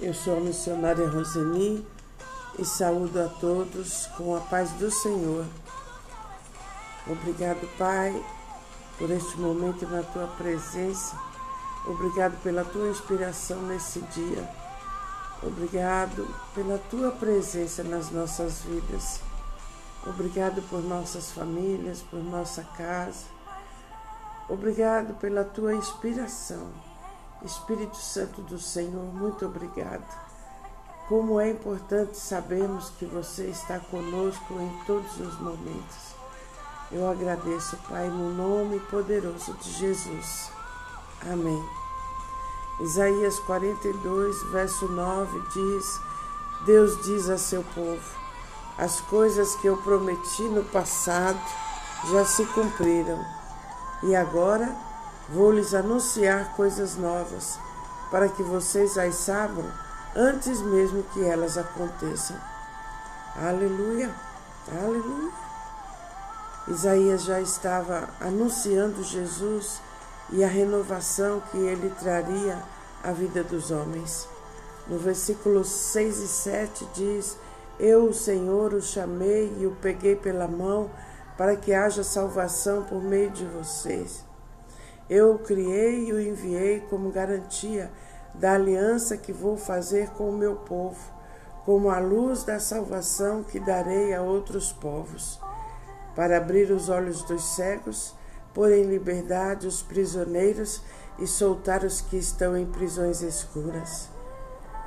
Eu sou a missionária Roseni e saúdo a todos com a paz do Senhor. Obrigado, Pai, por este momento na tua presença. Obrigado pela tua inspiração nesse dia. Obrigado pela tua presença nas nossas vidas. Obrigado por nossas famílias, por nossa casa. Obrigado pela tua inspiração. Espírito Santo do Senhor, muito obrigado. Como é importante sabermos que você está conosco em todos os momentos. Eu agradeço, Pai, no nome poderoso de Jesus. Amém. Isaías 42, verso 9 diz: Deus diz a seu povo: As coisas que eu prometi no passado já se cumpriram, e agora Vou lhes anunciar coisas novas, para que vocês as saibam antes mesmo que elas aconteçam. Aleluia, aleluia. Isaías já estava anunciando Jesus e a renovação que ele traria à vida dos homens. No versículo 6 e 7 diz: Eu, o Senhor, o chamei e o peguei pela mão para que haja salvação por meio de vocês. Eu o criei e o enviei como garantia da aliança que vou fazer com o meu povo, como a luz da salvação que darei a outros povos, para abrir os olhos dos cegos, pôr em liberdade os prisioneiros e soltar os que estão em prisões escuras.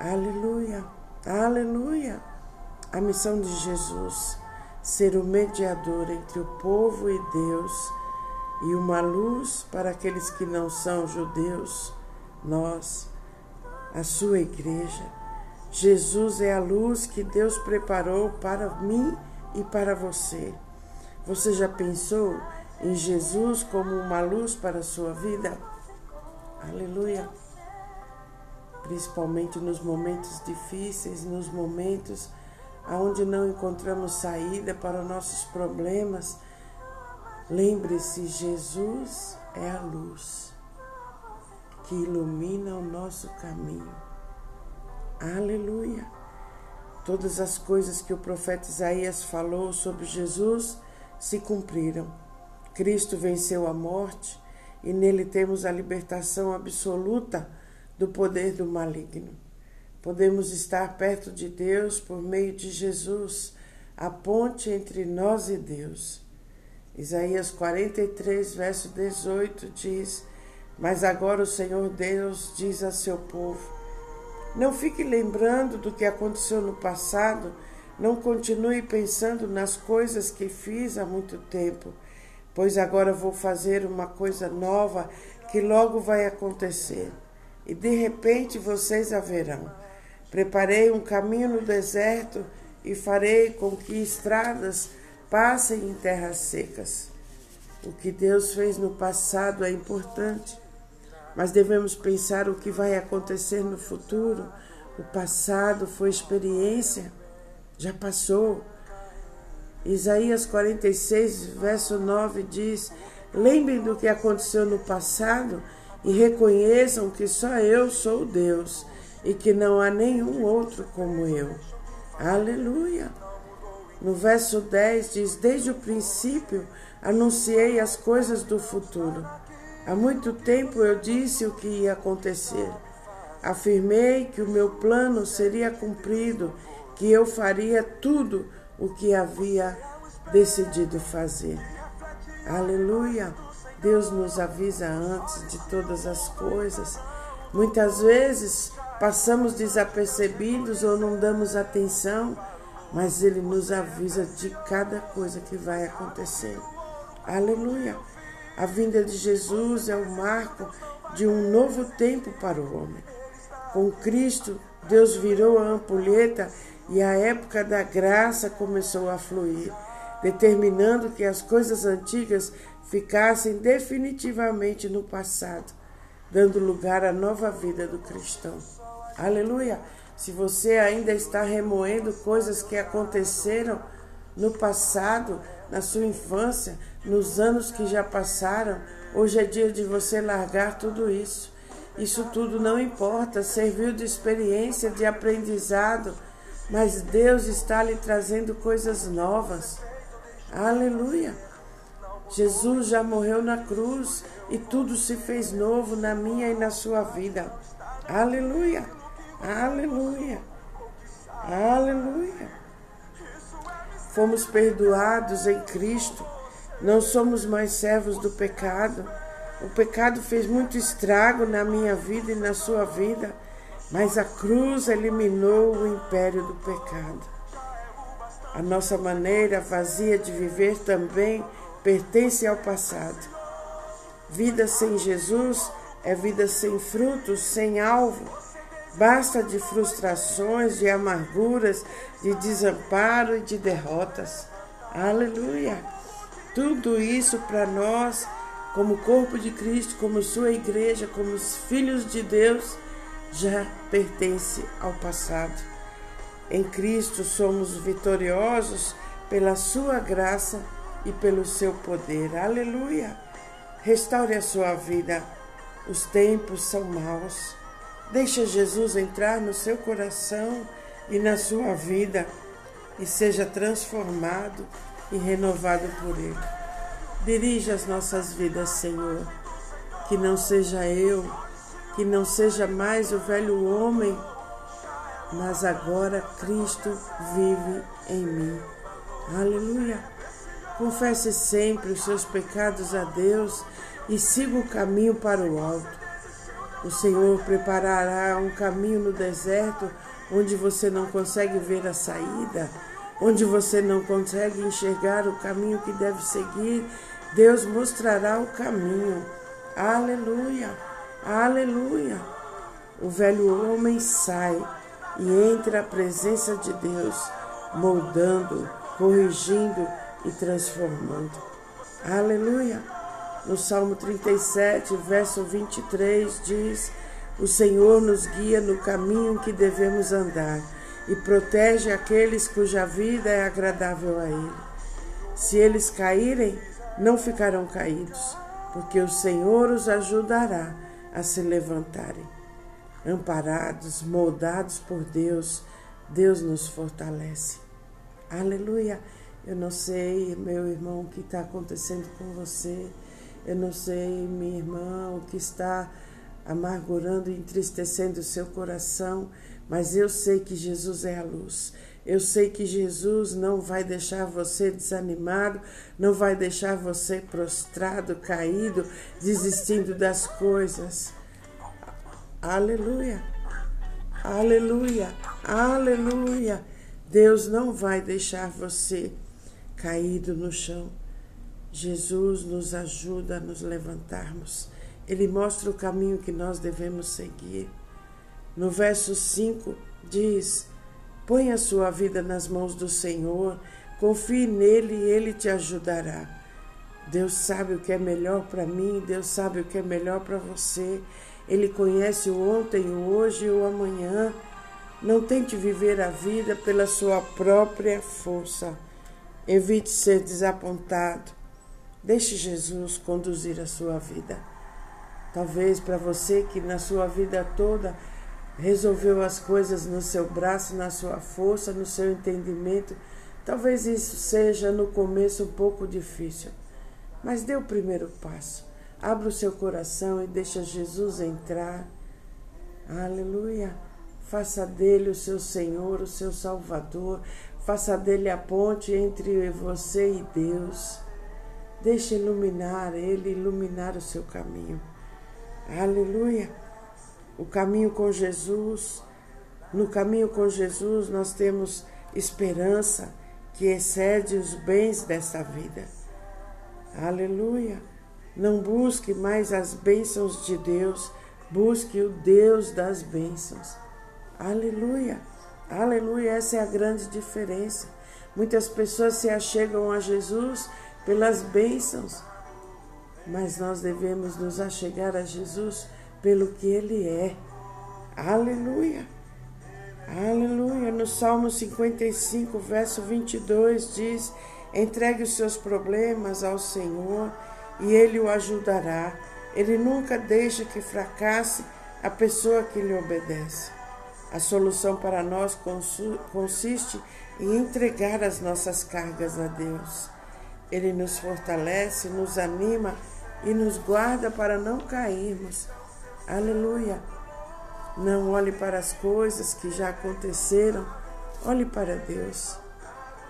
Aleluia, aleluia. A missão de Jesus, ser o mediador entre o povo e Deus e uma luz para aqueles que não são judeus, nós, a sua igreja. Jesus é a luz que Deus preparou para mim e para você. Você já pensou em Jesus como uma luz para a sua vida? Aleluia! Principalmente nos momentos difíceis, nos momentos onde não encontramos saída para os nossos problemas Lembre-se, Jesus é a luz que ilumina o nosso caminho. Aleluia! Todas as coisas que o profeta Isaías falou sobre Jesus se cumpriram. Cristo venceu a morte e nele temos a libertação absoluta do poder do maligno. Podemos estar perto de Deus por meio de Jesus, a ponte entre nós e Deus. Isaías 43, verso 18 diz: Mas agora o Senhor Deus diz a seu povo: Não fique lembrando do que aconteceu no passado, não continue pensando nas coisas que fiz há muito tempo, pois agora vou fazer uma coisa nova que logo vai acontecer, e de repente vocês a verão. Preparei um caminho no deserto e farei com que estradas passem em terras secas. O que Deus fez no passado é importante, mas devemos pensar o que vai acontecer no futuro. O passado foi experiência, já passou. Isaías 46, verso 9 diz: Lembrem do que aconteceu no passado e reconheçam que só eu sou Deus e que não há nenhum outro como eu. Aleluia! No verso 10 diz: Desde o princípio anunciei as coisas do futuro. Há muito tempo eu disse o que ia acontecer. Afirmei que o meu plano seria cumprido, que eu faria tudo o que havia decidido fazer. Aleluia! Deus nos avisa antes de todas as coisas. Muitas vezes passamos desapercebidos ou não damos atenção mas ele nos avisa de cada coisa que vai acontecer. Aleluia! A vinda de Jesus é o marco de um novo tempo para o homem. Com Cristo, Deus virou a ampulheta e a época da graça começou a fluir, determinando que as coisas antigas ficassem definitivamente no passado, dando lugar à nova vida do cristão. Aleluia! Se você ainda está remoendo coisas que aconteceram no passado, na sua infância, nos anos que já passaram, hoje é dia de você largar tudo isso Isso tudo não importa, serviu de experiência, de aprendizado, mas Deus está lhe trazendo coisas novas. Aleluia! Jesus já morreu na cruz e tudo se fez novo na minha e na sua vida. Aleluia! Aleluia! Aleluia! Fomos perdoados em Cristo, não somos mais servos do pecado. O pecado fez muito estrago na minha vida e na sua vida, mas a cruz eliminou o império do pecado. A nossa maneira vazia de viver também pertence ao passado. Vida sem Jesus é vida sem frutos, sem alvo Basta de frustrações, de amarguras, de desamparo e de derrotas. Aleluia! Tudo isso para nós, como corpo de Cristo, como sua igreja, como os filhos de Deus, já pertence ao passado. Em Cristo somos vitoriosos pela sua graça e pelo seu poder. Aleluia! Restaure a sua vida. Os tempos são maus. Deixa Jesus entrar no seu coração e na sua vida e seja transformado e renovado por Ele. Dirija as nossas vidas, Senhor. Que não seja eu, que não seja mais o velho homem, mas agora Cristo vive em mim. Aleluia. Confesse sempre os seus pecados a Deus e siga o caminho para o alto. O Senhor preparará um caminho no deserto onde você não consegue ver a saída, onde você não consegue enxergar o caminho que deve seguir. Deus mostrará o caminho. Aleluia, aleluia. O velho homem sai e entra a presença de Deus, moldando, corrigindo e transformando. Aleluia. No Salmo 37, verso 23, diz: O Senhor nos guia no caminho que devemos andar e protege aqueles cuja vida é agradável a Ele. Se eles caírem, não ficarão caídos, porque o Senhor os ajudará a se levantarem. Amparados, moldados por Deus, Deus nos fortalece. Aleluia! Eu não sei, meu irmão, o que está acontecendo com você. Eu não sei, minha irmã, o que está amargurando e entristecendo o seu coração, mas eu sei que Jesus é a luz. Eu sei que Jesus não vai deixar você desanimado, não vai deixar você prostrado, caído, desistindo das coisas. Aleluia, aleluia, aleluia. Deus não vai deixar você caído no chão. Jesus nos ajuda a nos levantarmos. Ele mostra o caminho que nós devemos seguir. No verso 5 diz: Põe a sua vida nas mãos do Senhor, confie nele e ele te ajudará. Deus sabe o que é melhor para mim, Deus sabe o que é melhor para você. Ele conhece o ontem, o hoje e o amanhã. Não tente viver a vida pela sua própria força. Evite ser desapontado. Deixe Jesus conduzir a sua vida. Talvez para você que na sua vida toda resolveu as coisas no seu braço, na sua força, no seu entendimento, talvez isso seja no começo um pouco difícil. Mas dê o primeiro passo. Abra o seu coração e deixa Jesus entrar. Aleluia. Faça dele o seu Senhor, o seu Salvador. Faça dele a ponte entre você e Deus. Deixe iluminar Ele, iluminar o seu caminho. Aleluia! O caminho com Jesus, no caminho com Jesus nós temos esperança que excede os bens desta vida. Aleluia! Não busque mais as bênçãos de Deus, busque o Deus das bênçãos. Aleluia! Aleluia! Essa é a grande diferença. Muitas pessoas se achegam a Jesus pelas bênçãos, mas nós devemos nos achegar a Jesus pelo que Ele é. Aleluia! Aleluia! No Salmo 55, verso 22 diz: Entregue os seus problemas ao Senhor e Ele o ajudará. Ele nunca deixa que fracasse a pessoa que lhe obedece. A solução para nós consiste em entregar as nossas cargas a Deus. Ele nos fortalece, nos anima e nos guarda para não cairmos. Aleluia! Não olhe para as coisas que já aconteceram, olhe para Deus.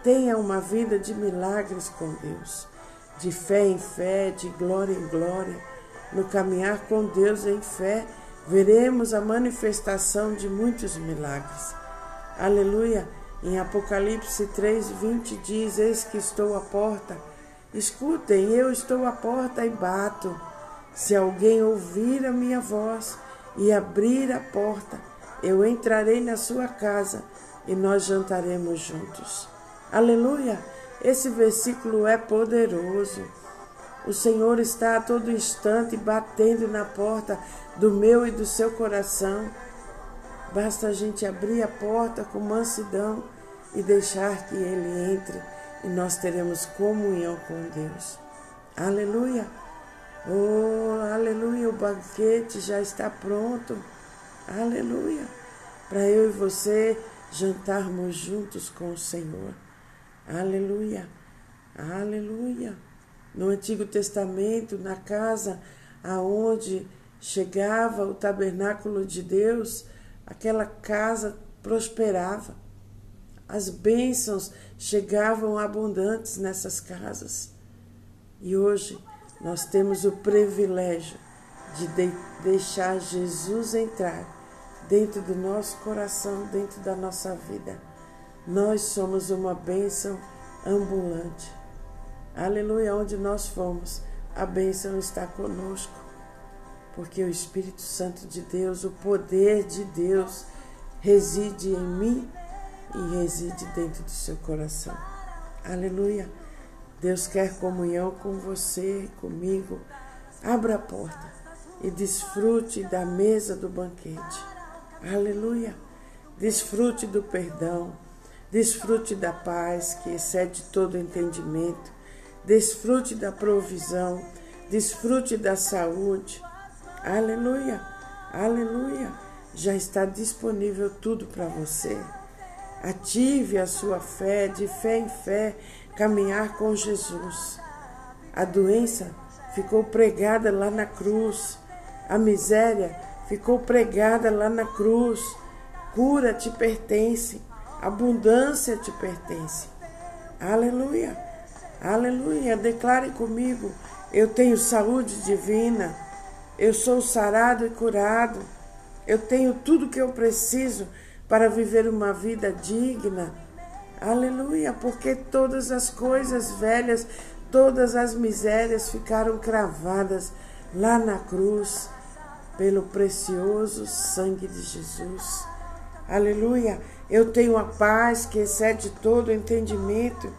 Tenha uma vida de milagres com Deus, de fé em fé, de glória em glória. No caminhar com Deus em fé, veremos a manifestação de muitos milagres. Aleluia! Em Apocalipse 3, 20 diz: Eis que estou à porta. Escutem, eu estou à porta e bato. Se alguém ouvir a minha voz e abrir a porta, eu entrarei na sua casa e nós jantaremos juntos. Aleluia! Esse versículo é poderoso. O Senhor está a todo instante batendo na porta do meu e do seu coração. Basta a gente abrir a porta com mansidão e deixar que Ele entre e nós teremos comunhão com Deus. Aleluia! Oh, aleluia! O banquete já está pronto. Aleluia! Para eu e você jantarmos juntos com o Senhor. Aleluia! Aleluia! No Antigo Testamento, na casa aonde chegava o tabernáculo de Deus, aquela casa prosperava. As bênçãos chegavam abundantes nessas casas. E hoje nós temos o privilégio de, de deixar Jesus entrar dentro do nosso coração, dentro da nossa vida. Nós somos uma bênção ambulante. Aleluia, onde nós fomos, a bênção está conosco porque o Espírito Santo de Deus, o poder de Deus, reside em mim e reside dentro do seu coração. Aleluia. Deus quer comunhão com você, comigo. Abra a porta e desfrute da mesa do banquete. Aleluia. Desfrute do perdão. Desfrute da paz que excede todo entendimento. Desfrute da provisão. Desfrute da saúde. Aleluia, aleluia. Já está disponível tudo para você. Ative a sua fé, de fé em fé, caminhar com Jesus. A doença ficou pregada lá na cruz. A miséria ficou pregada lá na cruz. Cura te pertence. Abundância te pertence. Aleluia. Aleluia. Declare comigo: eu tenho saúde divina. Eu sou sarado e curado. Eu tenho tudo que eu preciso para viver uma vida digna. Aleluia, porque todas as coisas velhas, todas as misérias ficaram cravadas lá na cruz pelo precioso sangue de Jesus. Aleluia, eu tenho a paz que excede todo entendimento.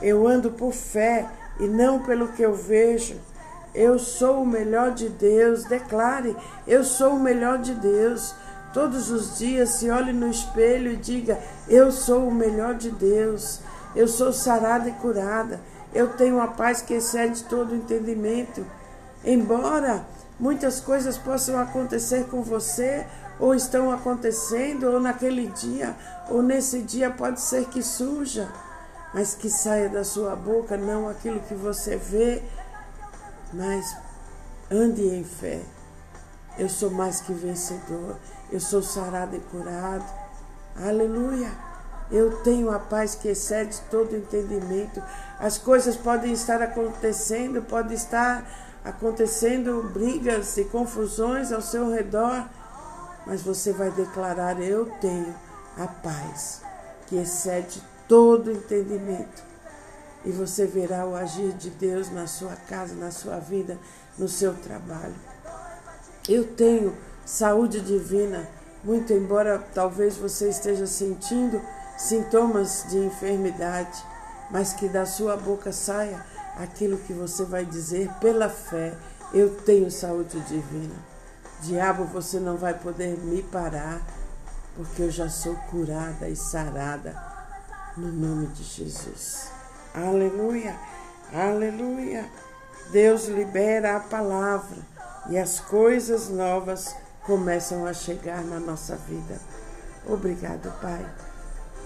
Eu ando por fé e não pelo que eu vejo. Eu sou o melhor de Deus. Declare: Eu sou o melhor de Deus. Todos os dias se olhe no espelho e diga: Eu sou o melhor de Deus. Eu sou sarada e curada. Eu tenho a paz que excede todo entendimento. Embora muitas coisas possam acontecer com você, ou estão acontecendo, ou naquele dia, ou nesse dia pode ser que surja, mas que saia da sua boca não aquilo que você vê, mas ande em fé. Eu sou mais que vencedor. Eu sou sarado e curado. Aleluia. Eu tenho a paz que excede todo entendimento. As coisas podem estar acontecendo, pode estar acontecendo brigas e confusões ao seu redor, mas você vai declarar: Eu tenho a paz que excede todo entendimento e você verá o agir de Deus na sua casa, na sua vida, no seu trabalho. Eu tenho saúde divina, muito embora talvez você esteja sentindo sintomas de enfermidade, mas que da sua boca saia aquilo que você vai dizer pela fé: eu tenho saúde divina. Diabo, você não vai poder me parar, porque eu já sou curada e sarada no nome de Jesus. Aleluia, aleluia. Deus libera a palavra e as coisas novas começam a chegar na nossa vida. Obrigado, Pai.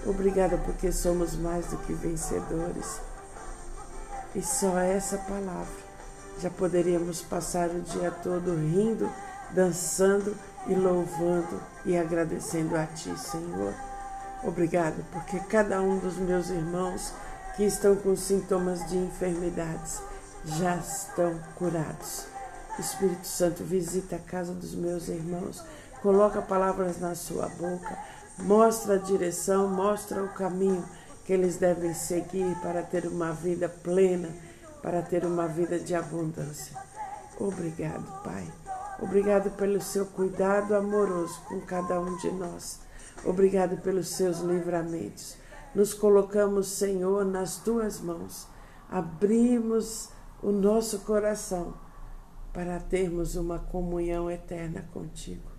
Obrigada porque somos mais do que vencedores. E só essa palavra já poderíamos passar o dia todo rindo, dançando e louvando e agradecendo a Ti, Senhor. Obrigado porque cada um dos meus irmãos que estão com sintomas de enfermidades já estão curados. Espírito Santo, visita a casa dos meus irmãos, coloca palavras na sua boca, mostra a direção, mostra o caminho que eles devem seguir para ter uma vida plena, para ter uma vida de abundância. Obrigado, Pai. Obrigado pelo seu cuidado amoroso com cada um de nós. Obrigado pelos seus livramentos. Nos colocamos, Senhor, nas tuas mãos. Abrimos o nosso coração para termos uma comunhão eterna contigo.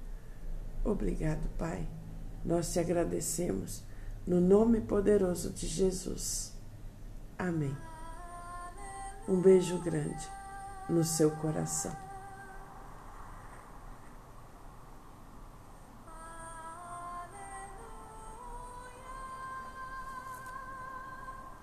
Obrigado, Pai. Nós te agradecemos no nome poderoso de Jesus. Amém. Um beijo grande no seu coração.